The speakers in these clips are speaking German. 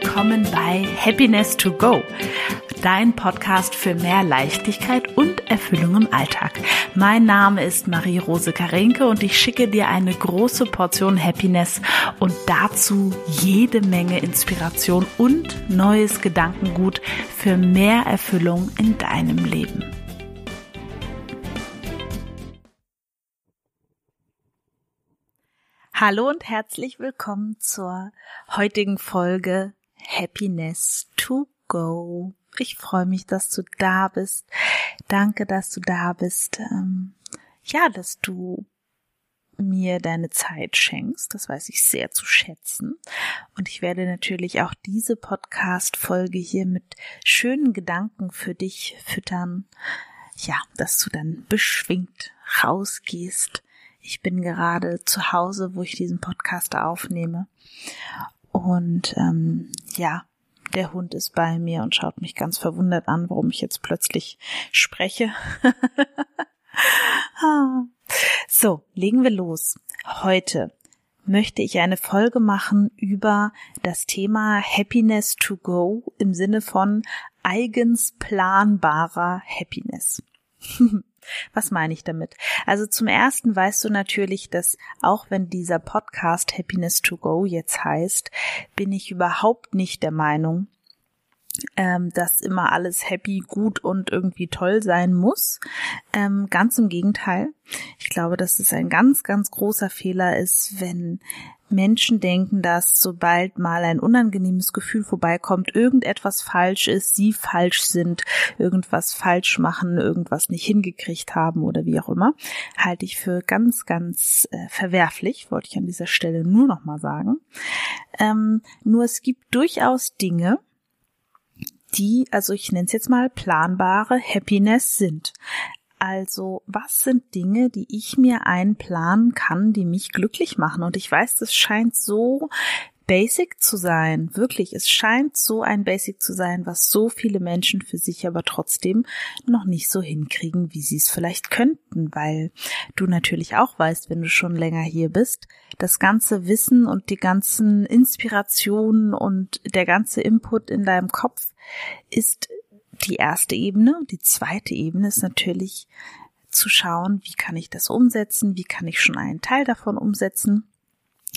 willkommen bei Happiness to Go, dein Podcast für mehr Leichtigkeit und Erfüllung im Alltag. Mein Name ist Marie-Rose Karenke und ich schicke dir eine große Portion Happiness und dazu jede Menge Inspiration und neues Gedankengut für mehr Erfüllung in deinem Leben. Hallo und herzlich willkommen zur heutigen Folge Happiness to Go. Ich freue mich, dass du da bist. Danke, dass du da bist. Ähm, ja, dass du mir deine Zeit schenkst. Das weiß ich sehr zu schätzen. Und ich werde natürlich auch diese Podcast-Folge hier mit schönen Gedanken für dich füttern. Ja, dass du dann beschwingt rausgehst ich bin gerade zu Hause, wo ich diesen Podcast aufnehme. Und ähm, ja, der Hund ist bei mir und schaut mich ganz verwundert an, warum ich jetzt plötzlich spreche. so, legen wir los. Heute möchte ich eine Folge machen über das Thema Happiness to go im Sinne von eigens planbarer Happiness. Was meine ich damit? Also zum ersten weißt du natürlich, dass auch wenn dieser Podcast Happiness to Go jetzt heißt, bin ich überhaupt nicht der Meinung, ähm, dass immer alles happy, gut und irgendwie toll sein muss. Ähm, ganz im Gegenteil. Ich glaube, dass es ein ganz, ganz großer Fehler ist, wenn Menschen denken, dass sobald mal ein unangenehmes Gefühl vorbeikommt, irgendetwas falsch ist, sie falsch sind, irgendwas falsch machen, irgendwas nicht hingekriegt haben oder wie auch immer, halte ich für ganz, ganz äh, verwerflich, wollte ich an dieser Stelle nur noch mal sagen. Ähm, nur es gibt durchaus Dinge, die, also ich nenne es jetzt mal planbare Happiness sind. Also, was sind Dinge, die ich mir einplanen kann, die mich glücklich machen? Und ich weiß, das scheint so basic zu sein. Wirklich, es scheint so ein Basic zu sein, was so viele Menschen für sich aber trotzdem noch nicht so hinkriegen, wie sie es vielleicht könnten, weil du natürlich auch weißt, wenn du schon länger hier bist, das ganze Wissen und die ganzen Inspirationen und der ganze Input in deinem Kopf ist die erste Ebene. Die zweite Ebene ist natürlich zu schauen, wie kann ich das umsetzen, wie kann ich schon einen Teil davon umsetzen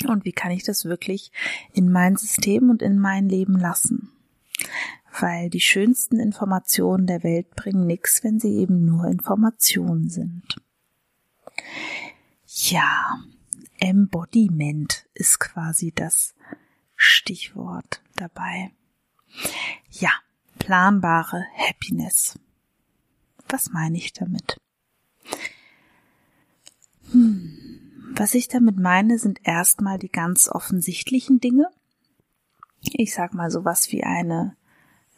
und wie kann ich das wirklich in mein System und in mein Leben lassen. Weil die schönsten Informationen der Welt bringen nichts, wenn sie eben nur Informationen sind. Ja, Embodiment ist quasi das Stichwort dabei. Ja, planbare Happiness. Was meine ich damit? Hm, was ich damit meine, sind erstmal die ganz offensichtlichen Dinge. Ich sag mal sowas wie eine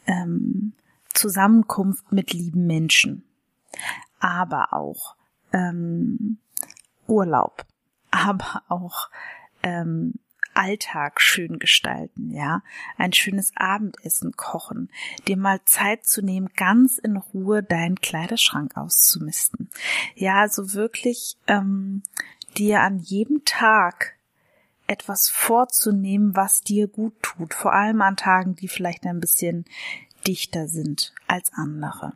ähm, Zusammenkunft mit lieben Menschen, aber auch ähm, Urlaub, aber auch ähm, Alltag schön gestalten, ja, ein schönes Abendessen kochen, dir mal Zeit zu nehmen, ganz in Ruhe deinen Kleiderschrank auszumisten. Ja, also wirklich ähm, dir an jedem Tag etwas vorzunehmen, was dir gut tut, vor allem an Tagen, die vielleicht ein bisschen dichter sind als andere.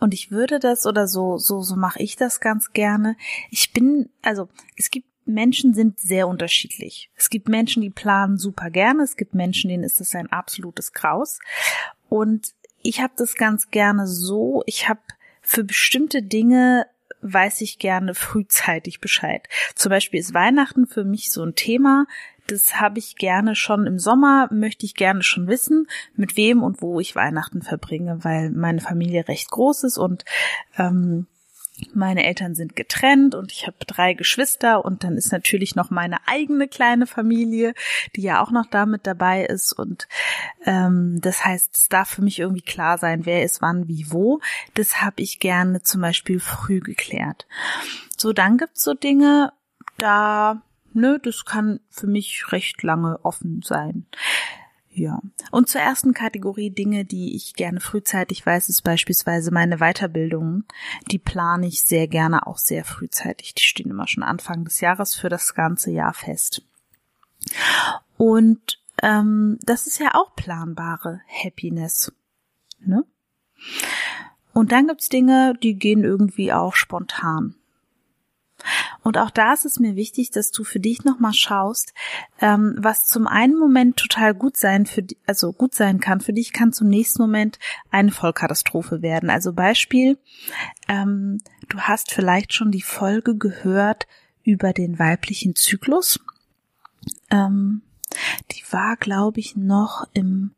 Und ich würde das oder so, so, so mache ich das ganz gerne. Ich bin, also es gibt Menschen sind sehr unterschiedlich. Es gibt Menschen, die planen super gerne. Es gibt Menschen, denen ist das ein absolutes Graus. Und ich habe das ganz gerne so. Ich habe für bestimmte Dinge weiß ich gerne frühzeitig Bescheid. Zum Beispiel ist Weihnachten für mich so ein Thema. Das habe ich gerne schon im Sommer, möchte ich gerne schon wissen, mit wem und wo ich Weihnachten verbringe, weil meine Familie recht groß ist und ähm, meine Eltern sind getrennt und ich habe drei Geschwister und dann ist natürlich noch meine eigene kleine Familie, die ja auch noch damit dabei ist und ähm, das heißt, es darf für mich irgendwie klar sein, wer ist wann, wie, wo. Das habe ich gerne zum Beispiel früh geklärt. So, dann gibt's so Dinge, da, nö, das kann für mich recht lange offen sein. Ja. Und zur ersten Kategorie Dinge, die ich gerne frühzeitig weiß, ist beispielsweise meine Weiterbildung. Die plane ich sehr gerne auch sehr frühzeitig. Die stehen immer schon Anfang des Jahres für das ganze Jahr fest. Und ähm, das ist ja auch planbare Happiness. Ne? Und dann gibt's Dinge, die gehen irgendwie auch spontan. Und auch da ist es mir wichtig, dass du für dich nochmal schaust, ähm, was zum einen Moment total gut sein für, also gut sein kann. Für dich kann zum nächsten Moment eine Vollkatastrophe werden. Also Beispiel, ähm, du hast vielleicht schon die Folge gehört über den weiblichen Zyklus. Ähm, die war, glaube ich, noch im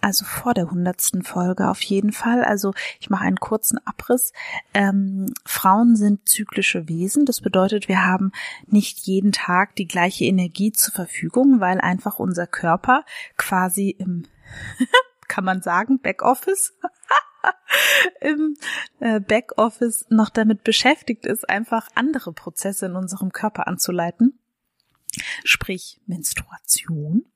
also vor der hundertsten Folge auf jeden Fall. Also ich mache einen kurzen Abriss. Ähm, Frauen sind zyklische Wesen. Das bedeutet, wir haben nicht jeden Tag die gleiche Energie zur Verfügung, weil einfach unser Körper quasi im, kann man sagen, Backoffice im äh, Backoffice noch damit beschäftigt ist, einfach andere Prozesse in unserem Körper anzuleiten, sprich Menstruation.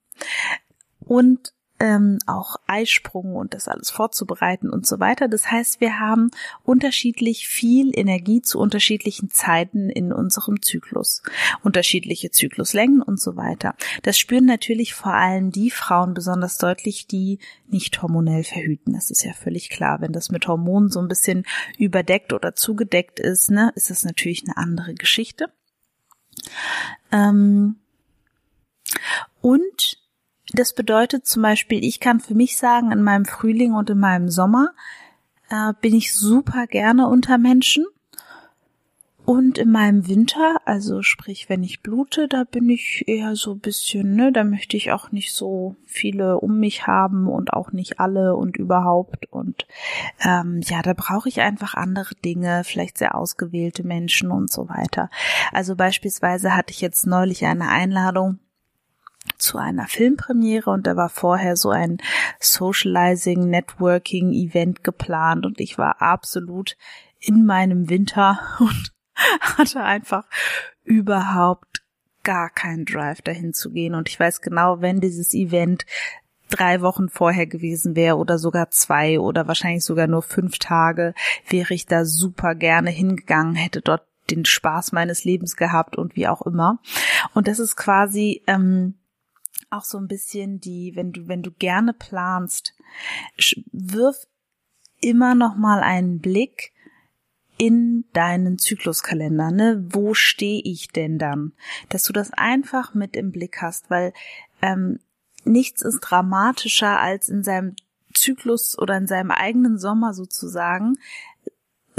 Und ähm, auch Eisprung und das alles vorzubereiten und so weiter. Das heißt, wir haben unterschiedlich viel Energie zu unterschiedlichen Zeiten in unserem Zyklus, unterschiedliche Zykluslängen und so weiter. Das spüren natürlich vor allem die Frauen besonders deutlich, die nicht hormonell verhüten. Das ist ja völlig klar. Wenn das mit Hormonen so ein bisschen überdeckt oder zugedeckt ist, ne, ist das natürlich eine andere Geschichte. Ähm, und das bedeutet zum Beispiel, ich kann für mich sagen, in meinem Frühling und in meinem Sommer äh, bin ich super gerne unter Menschen. Und in meinem Winter, also sprich, wenn ich blute, da bin ich eher so bisschen, ne, da möchte ich auch nicht so viele um mich haben und auch nicht alle und überhaupt. Und ähm, ja, da brauche ich einfach andere Dinge, vielleicht sehr ausgewählte Menschen und so weiter. Also beispielsweise hatte ich jetzt neulich eine Einladung zu einer Filmpremiere und da war vorher so ein Socializing, Networking Event geplant und ich war absolut in meinem Winter und hatte einfach überhaupt gar keinen Drive dahin zu gehen und ich weiß genau, wenn dieses Event drei Wochen vorher gewesen wäre oder sogar zwei oder wahrscheinlich sogar nur fünf Tage, wäre ich da super gerne hingegangen, hätte dort den Spaß meines Lebens gehabt und wie auch immer. Und das ist quasi ähm, auch so ein bisschen die, wenn du, wenn du gerne planst, wirf immer noch mal einen Blick in deinen Zykluskalender, ne? Wo stehe ich denn dann? Dass du das einfach mit im Blick hast, weil ähm, nichts ist dramatischer als in seinem Zyklus oder in seinem eigenen Sommer sozusagen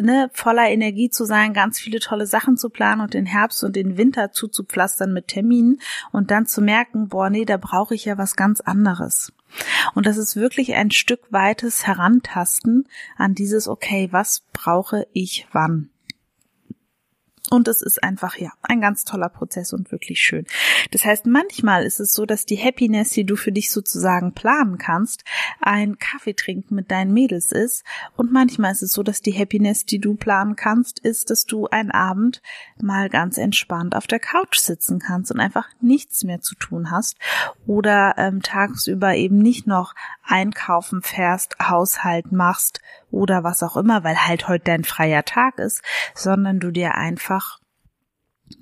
ne, voller Energie zu sein, ganz viele tolle Sachen zu planen und den Herbst und den Winter zuzupflastern mit Terminen und dann zu merken, boah, nee, da brauche ich ja was ganz anderes. Und das ist wirklich ein Stück weites Herantasten an dieses, okay, was brauche ich wann? Und es ist einfach, ja, ein ganz toller Prozess und wirklich schön. Das heißt, manchmal ist es so, dass die Happiness, die du für dich sozusagen planen kannst, ein Kaffee trinken mit deinen Mädels ist. Und manchmal ist es so, dass die Happiness, die du planen kannst, ist, dass du einen Abend mal ganz entspannt auf der Couch sitzen kannst und einfach nichts mehr zu tun hast. Oder ähm, tagsüber eben nicht noch einkaufen fährst, Haushalt machst oder was auch immer, weil halt heute dein freier Tag ist, sondern du dir einfach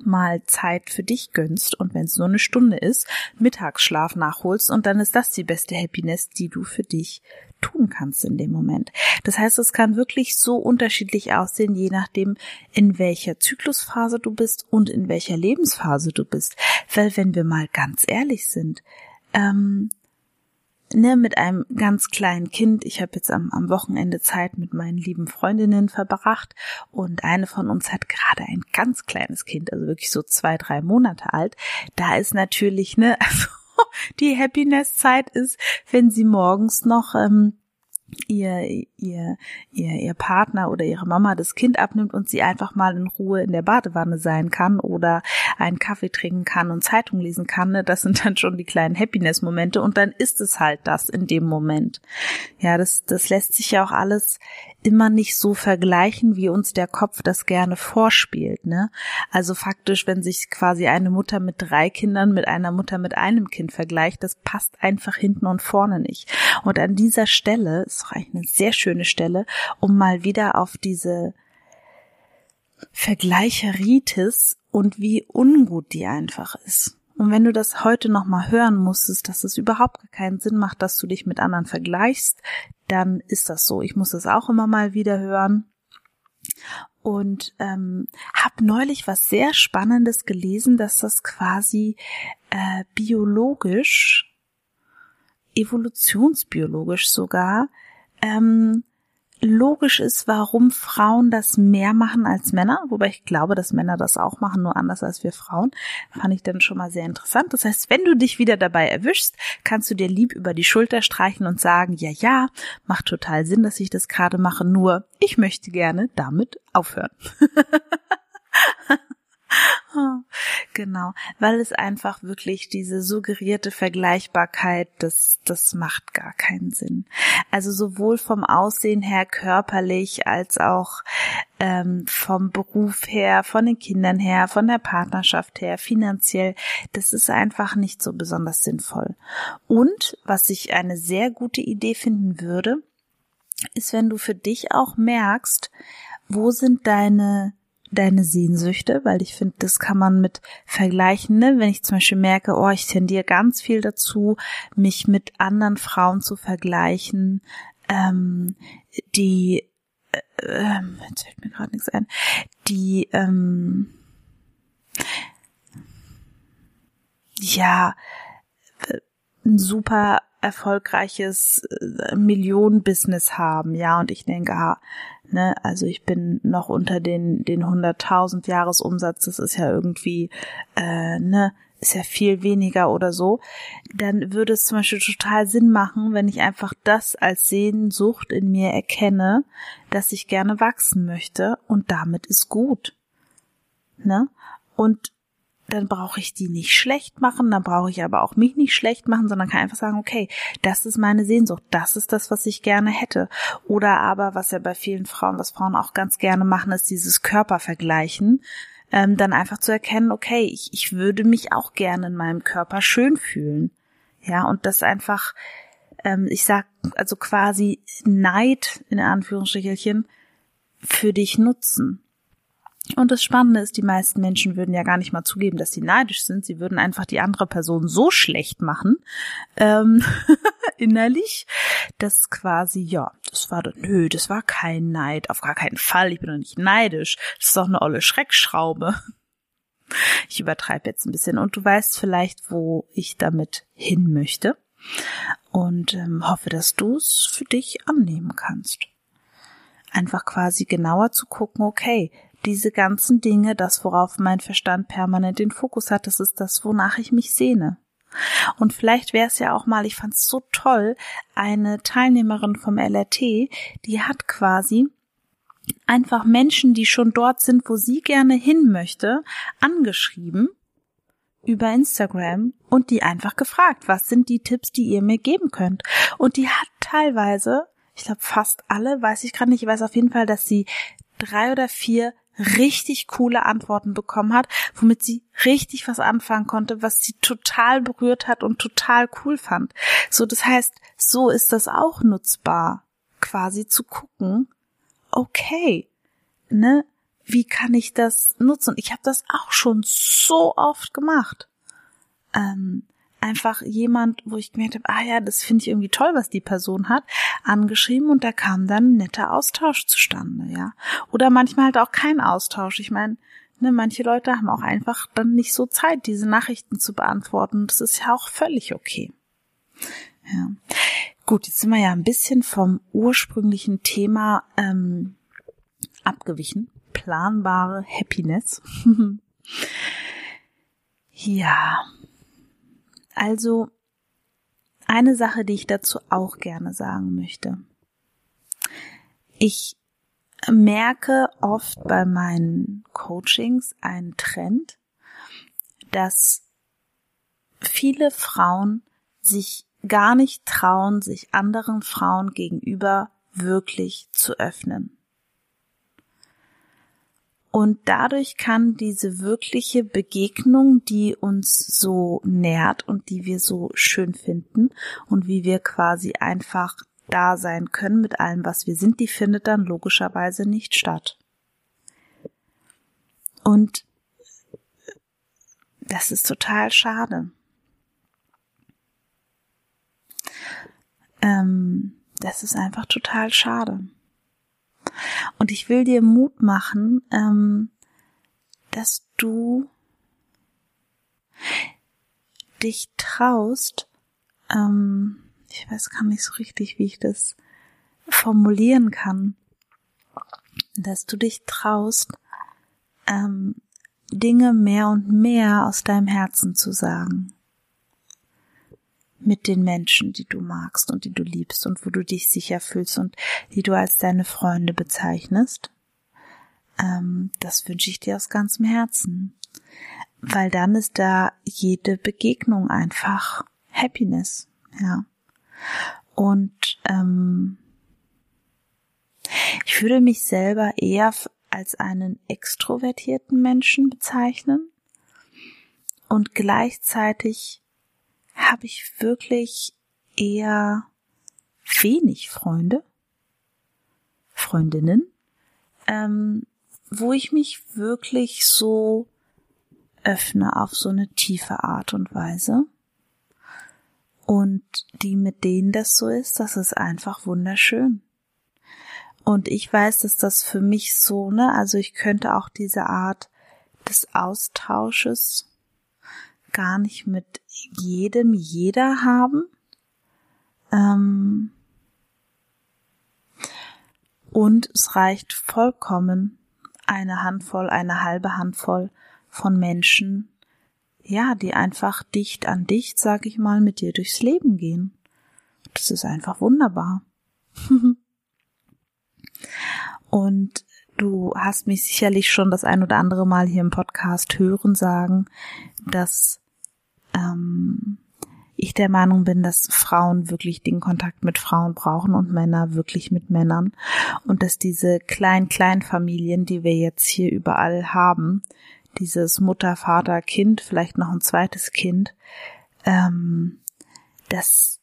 mal Zeit für dich gönnst und wenn es nur eine Stunde ist, Mittagsschlaf nachholst und dann ist das die beste Happiness, die du für dich tun kannst in dem Moment. Das heißt, es kann wirklich so unterschiedlich aussehen, je nachdem, in welcher Zyklusphase du bist und in welcher Lebensphase du bist. Weil wenn wir mal ganz ehrlich sind, ähm, ne, mit einem ganz kleinen Kind. Ich habe jetzt am, am Wochenende Zeit mit meinen lieben Freundinnen verbracht und eine von uns hat gerade ein ganz kleines Kind, also wirklich so zwei, drei Monate alt. Da ist natürlich, ne, also die Happiness-Zeit ist, wenn sie morgens noch ähm, ihr, ihr, ihr, ihr Partner oder ihre Mama das Kind abnimmt und sie einfach mal in Ruhe in der Badewanne sein kann oder einen Kaffee trinken kann und Zeitung lesen kann, ne? das sind dann schon die kleinen Happiness-Momente und dann ist es halt das in dem Moment. Ja, das, das lässt sich ja auch alles immer nicht so vergleichen, wie uns der Kopf das gerne vorspielt, ne? Also faktisch, wenn sich quasi eine Mutter mit drei Kindern mit einer Mutter mit einem Kind vergleicht, das passt einfach hinten und vorne nicht. Und an dieser Stelle ist doch eigentlich eine sehr schöne Stelle, um mal wieder auf diese Vergleicheritis und wie ungut die einfach ist. Und wenn du das heute nochmal hören musstest, dass es überhaupt keinen Sinn macht, dass du dich mit anderen vergleichst, dann ist das so. Ich muss das auch immer mal wieder hören. Und ähm, habe neulich was sehr Spannendes gelesen, dass das quasi äh, biologisch, evolutionsbiologisch sogar, ähm, logisch ist, warum Frauen das mehr machen als Männer, wobei ich glaube, dass Männer das auch machen, nur anders als wir Frauen, fand ich dann schon mal sehr interessant. Das heißt, wenn du dich wieder dabei erwischst, kannst du dir lieb über die Schulter streichen und sagen, ja, ja, macht total Sinn, dass ich das gerade mache, nur ich möchte gerne damit aufhören. genau, weil es einfach wirklich diese suggerierte Vergleichbarkeit, das, das macht gar keinen Sinn. Also sowohl vom Aussehen her körperlich als auch ähm, vom Beruf her, von den Kindern her, von der Partnerschaft her, finanziell, das ist einfach nicht so besonders sinnvoll. Und was ich eine sehr gute Idee finden würde, ist, wenn du für dich auch merkst, wo sind deine deine Sehnsüchte, weil ich finde, das kann man mit vergleichen. Ne? Wenn ich zum Beispiel merke, oh, ich tendiere ganz viel dazu, mich mit anderen Frauen zu vergleichen, ähm, die, äh, ähm, jetzt fällt mir gerade nichts ein, die, ähm, ja, ein super erfolgreiches äh, Millionenbusiness haben, ja, und ich denke, ah, ne, also ich bin noch unter den den 100.000 Jahresumsatz, das ist ja irgendwie, äh, ne, ist ja viel weniger oder so, dann würde es zum Beispiel total Sinn machen, wenn ich einfach das als Sehnsucht in mir erkenne, dass ich gerne wachsen möchte und damit ist gut, ne, und dann brauche ich die nicht schlecht machen, dann brauche ich aber auch mich nicht schlecht machen, sondern kann einfach sagen, okay, das ist meine Sehnsucht, das ist das, was ich gerne hätte. Oder aber, was ja bei vielen Frauen, was Frauen auch ganz gerne machen, ist dieses Körpervergleichen. Ähm, dann einfach zu erkennen, okay, ich, ich würde mich auch gerne in meinem Körper schön fühlen. Ja, und das einfach, ähm, ich sag, also quasi Neid, in Anführungsstrichelchen, für dich nutzen. Und das Spannende ist, die meisten Menschen würden ja gar nicht mal zugeben, dass sie neidisch sind. Sie würden einfach die andere Person so schlecht machen, ähm, innerlich, dass quasi, ja, das war, nö, das war kein Neid, auf gar keinen Fall, ich bin doch nicht neidisch. Das ist doch eine olle Schreckschraube. Ich übertreibe jetzt ein bisschen und du weißt vielleicht, wo ich damit hin möchte und ähm, hoffe, dass du es für dich annehmen kannst. Einfach quasi genauer zu gucken, okay, diese ganzen Dinge, das, worauf mein Verstand permanent den Fokus hat, das ist das, wonach ich mich sehne. Und vielleicht wäre es ja auch mal, ich fand es so toll, eine Teilnehmerin vom LRT, die hat quasi einfach Menschen, die schon dort sind, wo sie gerne hin möchte, angeschrieben über Instagram und die einfach gefragt, was sind die Tipps, die ihr mir geben könnt. Und die hat teilweise, ich glaube fast alle, weiß ich gerade nicht, ich weiß auf jeden Fall, dass sie drei oder vier richtig coole Antworten bekommen hat, womit sie richtig was anfangen konnte, was sie total berührt hat und total cool fand. So, das heißt, so ist das auch nutzbar, quasi zu gucken, okay, ne, wie kann ich das nutzen? Ich habe das auch schon so oft gemacht. Ähm, einfach jemand, wo ich gemerkt habe, ah ja, das finde ich irgendwie toll, was die Person hat, angeschrieben und da kam dann ein netter Austausch zustande, ja. Oder manchmal halt auch kein Austausch. Ich meine, ne, manche Leute haben auch einfach dann nicht so Zeit, diese Nachrichten zu beantworten. Das ist ja auch völlig okay. Ja. Gut, jetzt sind wir ja ein bisschen vom ursprünglichen Thema ähm, abgewichen. Planbare Happiness. ja, also eine Sache, die ich dazu auch gerne sagen möchte. Ich merke oft bei meinen Coachings einen Trend, dass viele Frauen sich gar nicht trauen, sich anderen Frauen gegenüber wirklich zu öffnen. Und dadurch kann diese wirkliche Begegnung, die uns so nährt und die wir so schön finden und wie wir quasi einfach da sein können mit allem, was wir sind, die findet dann logischerweise nicht statt. Und das ist total schade. Ähm, das ist einfach total schade. Und ich will dir Mut machen, ähm, dass du dich traust, ähm, ich weiß gar nicht so richtig, wie ich das formulieren kann, dass du dich traust, ähm, Dinge mehr und mehr aus deinem Herzen zu sagen. Mit den Menschen, die du magst und die du liebst und wo du dich sicher fühlst und die du als deine Freunde bezeichnest. Ähm, das wünsche ich dir aus ganzem Herzen. Weil dann ist da jede Begegnung einfach Happiness, ja. Und ähm, ich würde mich selber eher als einen extrovertierten Menschen bezeichnen und gleichzeitig habe ich wirklich eher wenig Freunde, Freundinnen, ähm, wo ich mich wirklich so öffne auf so eine tiefe Art und Weise. Und die, mit denen das so ist, das ist einfach wunderschön. Und ich weiß, dass das für mich so, ne, also ich könnte auch diese Art des Austausches gar nicht mit jedem, jeder haben. Ähm und es reicht vollkommen eine Handvoll, eine halbe Handvoll von Menschen, ja, die einfach dicht an dicht, sag ich mal, mit dir durchs Leben gehen. Das ist einfach wunderbar. Und du hast mich sicherlich schon das ein oder andere Mal hier im Podcast hören sagen, dass ähm, ich der Meinung bin, dass Frauen wirklich den Kontakt mit Frauen brauchen und Männer wirklich mit Männern und dass diese kleinen kleinen Familien, die wir jetzt hier überall haben, dieses Mutter, Vater, Kind, vielleicht noch ein zweites Kind, ähm, das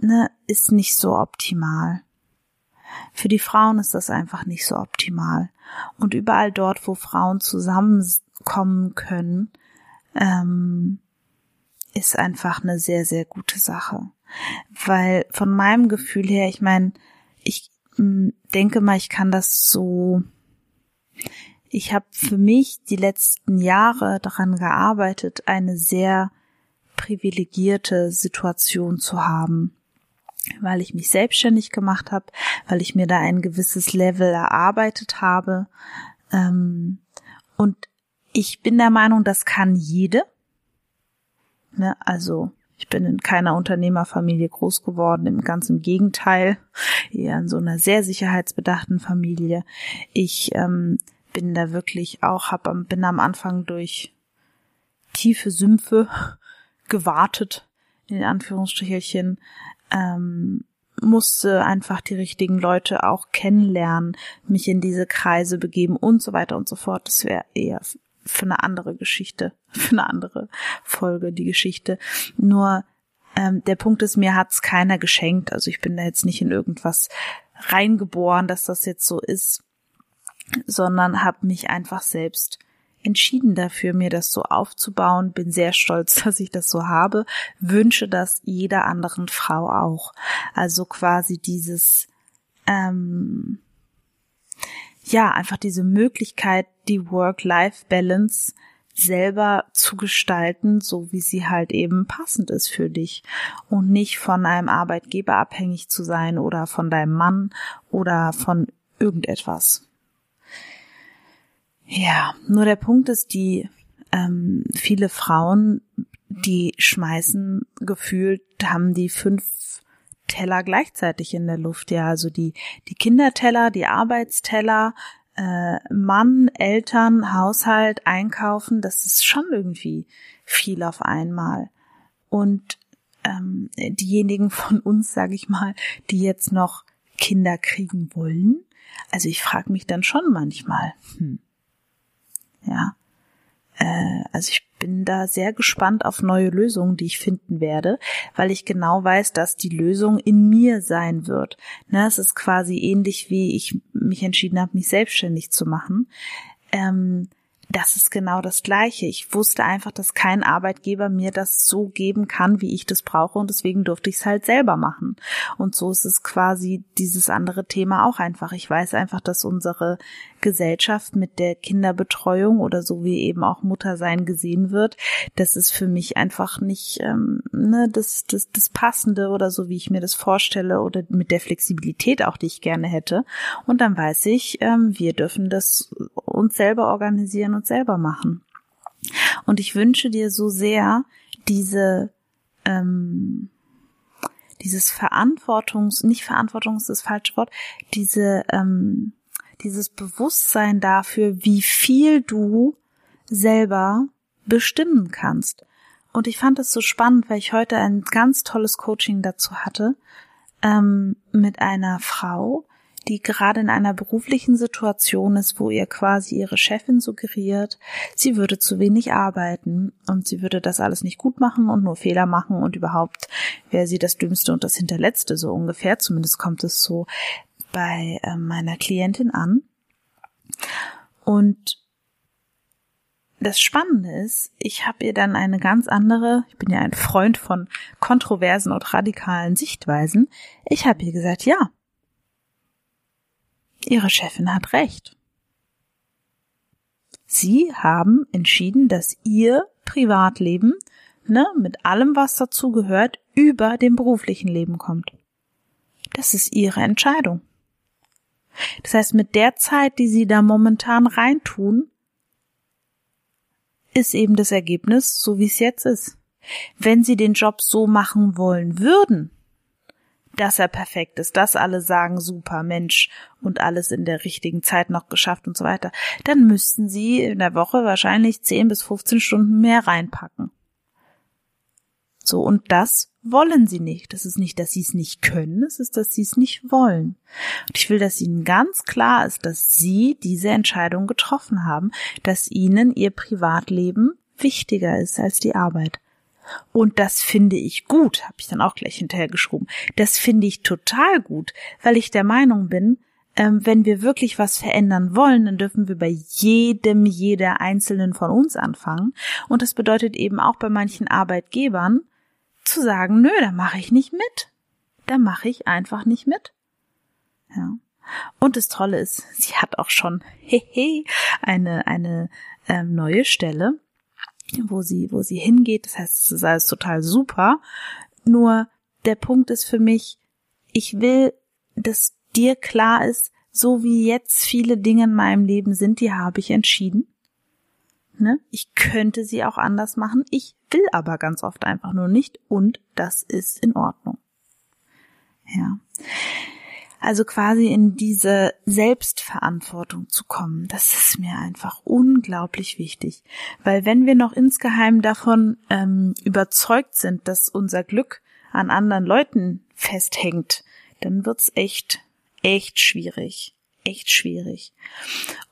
ne, ist nicht so optimal. Für die Frauen ist das einfach nicht so optimal. Und überall dort, wo Frauen zusammenkommen können, ähm, ist einfach eine sehr, sehr gute Sache. Weil von meinem Gefühl her, ich meine, ich hm, denke mal, ich kann das so, ich habe für mich die letzten Jahre daran gearbeitet, eine sehr privilegierte Situation zu haben weil ich mich selbstständig gemacht habe, weil ich mir da ein gewisses Level erarbeitet habe. Ähm, und ich bin der Meinung, das kann jede. Ne, also ich bin in keiner Unternehmerfamilie groß geworden, im ganz im Gegenteil, eher in so einer sehr sicherheitsbedachten Familie. Ich ähm, bin da wirklich auch, hab, bin am Anfang durch tiefe Sümpfe gewartet, in Anführungsstrichelchen, ähm, musste einfach die richtigen Leute auch kennenlernen, mich in diese Kreise begeben und so weiter und so fort. Das wäre eher für eine andere Geschichte, für eine andere Folge die Geschichte. Nur ähm, der Punkt ist, mir hat's keiner geschenkt. Also ich bin da jetzt nicht in irgendwas reingeboren, dass das jetzt so ist, sondern habe mich einfach selbst entschieden dafür, mir das so aufzubauen, bin sehr stolz, dass ich das so habe, wünsche das jeder anderen Frau auch. Also quasi dieses, ähm, ja, einfach diese Möglichkeit, die Work-Life-Balance selber zu gestalten, so wie sie halt eben passend ist für dich und nicht von einem Arbeitgeber abhängig zu sein oder von deinem Mann oder von irgendetwas. Ja, nur der Punkt ist, die ähm, viele Frauen, die schmeißen gefühlt, haben die fünf Teller gleichzeitig in der Luft. Ja, also die die Kinderteller, die Arbeitsteller, äh, Mann, Eltern, Haushalt, Einkaufen. Das ist schon irgendwie viel auf einmal. Und ähm, diejenigen von uns, sage ich mal, die jetzt noch Kinder kriegen wollen. Also ich frage mich dann schon manchmal. Hm, ja. Äh, also ich bin da sehr gespannt auf neue Lösungen, die ich finden werde, weil ich genau weiß, dass die Lösung in mir sein wird. Ne, es ist quasi ähnlich wie ich mich entschieden habe, mich selbstständig zu machen. Ähm, das ist genau das Gleiche. Ich wusste einfach, dass kein Arbeitgeber mir das so geben kann, wie ich das brauche und deswegen durfte ich es halt selber machen. Und so ist es quasi dieses andere Thema auch einfach. Ich weiß einfach, dass unsere Gesellschaft mit der Kinderbetreuung oder so wie eben auch Muttersein gesehen wird, das ist für mich einfach nicht ähm, ne, das, das, das Passende oder so, wie ich mir das vorstelle oder mit der Flexibilität auch, die ich gerne hätte. Und dann weiß ich, ähm, wir dürfen das uns selber organisieren und selber machen. Und ich wünsche dir so sehr diese ähm, dieses Verantwortungs, nicht Verantwortungs ist das falsche Wort, diese ähm, dieses Bewusstsein dafür, wie viel du selber bestimmen kannst. Und ich fand es so spannend, weil ich heute ein ganz tolles Coaching dazu hatte ähm, mit einer Frau, die gerade in einer beruflichen Situation ist, wo ihr quasi ihre Chefin suggeriert, sie würde zu wenig arbeiten und sie würde das alles nicht gut machen und nur Fehler machen und überhaupt wäre sie das Dümmste und das Hinterletzte so ungefähr. Zumindest kommt es so bei äh, meiner Klientin an. Und das Spannende ist, ich habe ihr dann eine ganz andere, ich bin ja ein Freund von kontroversen und radikalen Sichtweisen, ich habe ihr gesagt, ja, ihre Chefin hat recht. Sie haben entschieden, dass ihr Privatleben, ne, mit allem, was dazu gehört, über dem beruflichen Leben kommt. Das ist ihre Entscheidung. Das heißt, mit der Zeit, die sie da momentan reintun, ist eben das Ergebnis so, wie es jetzt ist. Wenn sie den Job so machen wollen würden, dass er perfekt ist, dass alle sagen, super Mensch und alles in der richtigen Zeit noch geschafft und so weiter, dann müssten sie in der Woche wahrscheinlich 10 bis 15 Stunden mehr reinpacken. So, und das wollen sie nicht. Das ist nicht, dass sie es nicht können, es ist, dass sie es nicht wollen. Und ich will, dass ihnen ganz klar ist, dass sie diese Entscheidung getroffen haben, dass ihnen ihr Privatleben wichtiger ist als die Arbeit. Und das finde ich gut, habe ich dann auch gleich hinterher geschrieben. Das finde ich total gut, weil ich der Meinung bin, ähm, wenn wir wirklich was verändern wollen, dann dürfen wir bei jedem, jeder einzelnen von uns anfangen. Und das bedeutet eben auch bei manchen Arbeitgebern, zu sagen, nö, da mache ich nicht mit. Da mache ich einfach nicht mit. Ja. Und das Tolle ist, sie hat auch schon hehe, eine, eine ähm, neue Stelle, wo sie, wo sie hingeht. Das heißt, es ist alles total super. Nur der Punkt ist für mich, ich will, dass dir klar ist, so wie jetzt viele Dinge in meinem Leben sind, die habe ich entschieden. Ne? Ich könnte sie auch anders machen. Ich will aber ganz oft einfach nur nicht und das ist in Ordnung. Ja. Also quasi in diese Selbstverantwortung zu kommen, das ist mir einfach unglaublich wichtig. Weil wenn wir noch insgeheim davon ähm, überzeugt sind, dass unser Glück an anderen Leuten festhängt, dann wird's echt, echt schwierig echt schwierig.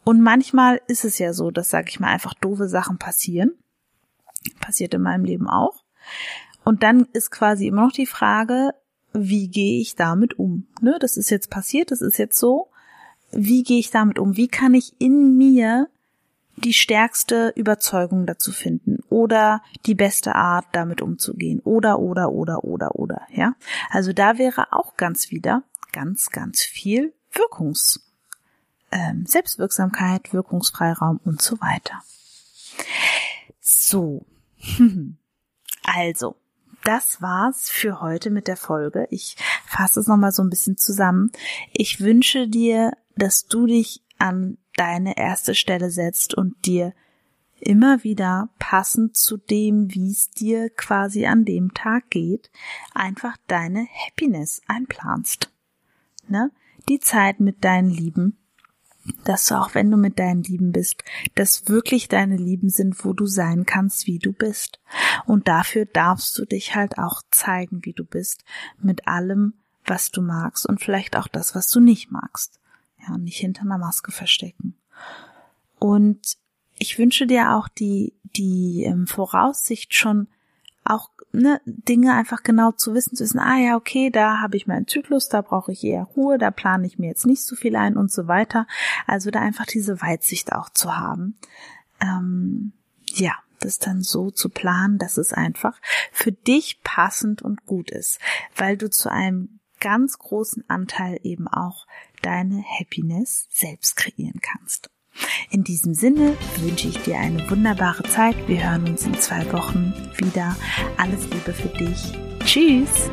Und manchmal ist es ja so, dass, sag ich mal, einfach doofe Sachen passieren. Passiert in meinem Leben auch. Und dann ist quasi immer noch die Frage, wie gehe ich damit um? Ne, das ist jetzt passiert, das ist jetzt so. Wie gehe ich damit um? Wie kann ich in mir die stärkste Überzeugung dazu finden oder die beste Art damit umzugehen oder oder oder oder oder ja also da wäre auch ganz wieder ganz ganz viel Wirkungs ähm, Selbstwirksamkeit, Wirkungsfreiraum und so weiter. So, also, das war's für heute mit der Folge. Ich fasse es nochmal so ein bisschen zusammen. Ich wünsche dir, dass du dich an deine erste Stelle setzt und dir immer wieder passend zu dem, wie es dir quasi an dem Tag geht, einfach deine Happiness einplanst. Ne? Die Zeit mit deinen Lieben dass du auch wenn du mit deinen Lieben bist, dass wirklich deine Lieben sind, wo du sein kannst, wie du bist. Und dafür darfst du dich halt auch zeigen, wie du bist, mit allem, was du magst und vielleicht auch das, was du nicht magst. Ja, nicht hinter einer Maske verstecken. Und ich wünsche dir auch die, die ähm, Voraussicht schon auch ne, Dinge einfach genau zu wissen, zu wissen, ah ja, okay, da habe ich meinen Zyklus, da brauche ich eher Ruhe, da plane ich mir jetzt nicht so viel ein und so weiter. Also da einfach diese Weitsicht auch zu haben. ähm, ja, das dann so zu planen, dass es einfach für dich passend und gut ist, weil du zu einem ganz großen Anteil eben auch deine Happiness selbst kreieren kannst. In diesem Sinne wünsche ich dir eine wunderbare Zeit. Wir hören uns in zwei Wochen wieder. Alles Liebe für dich. Tschüss.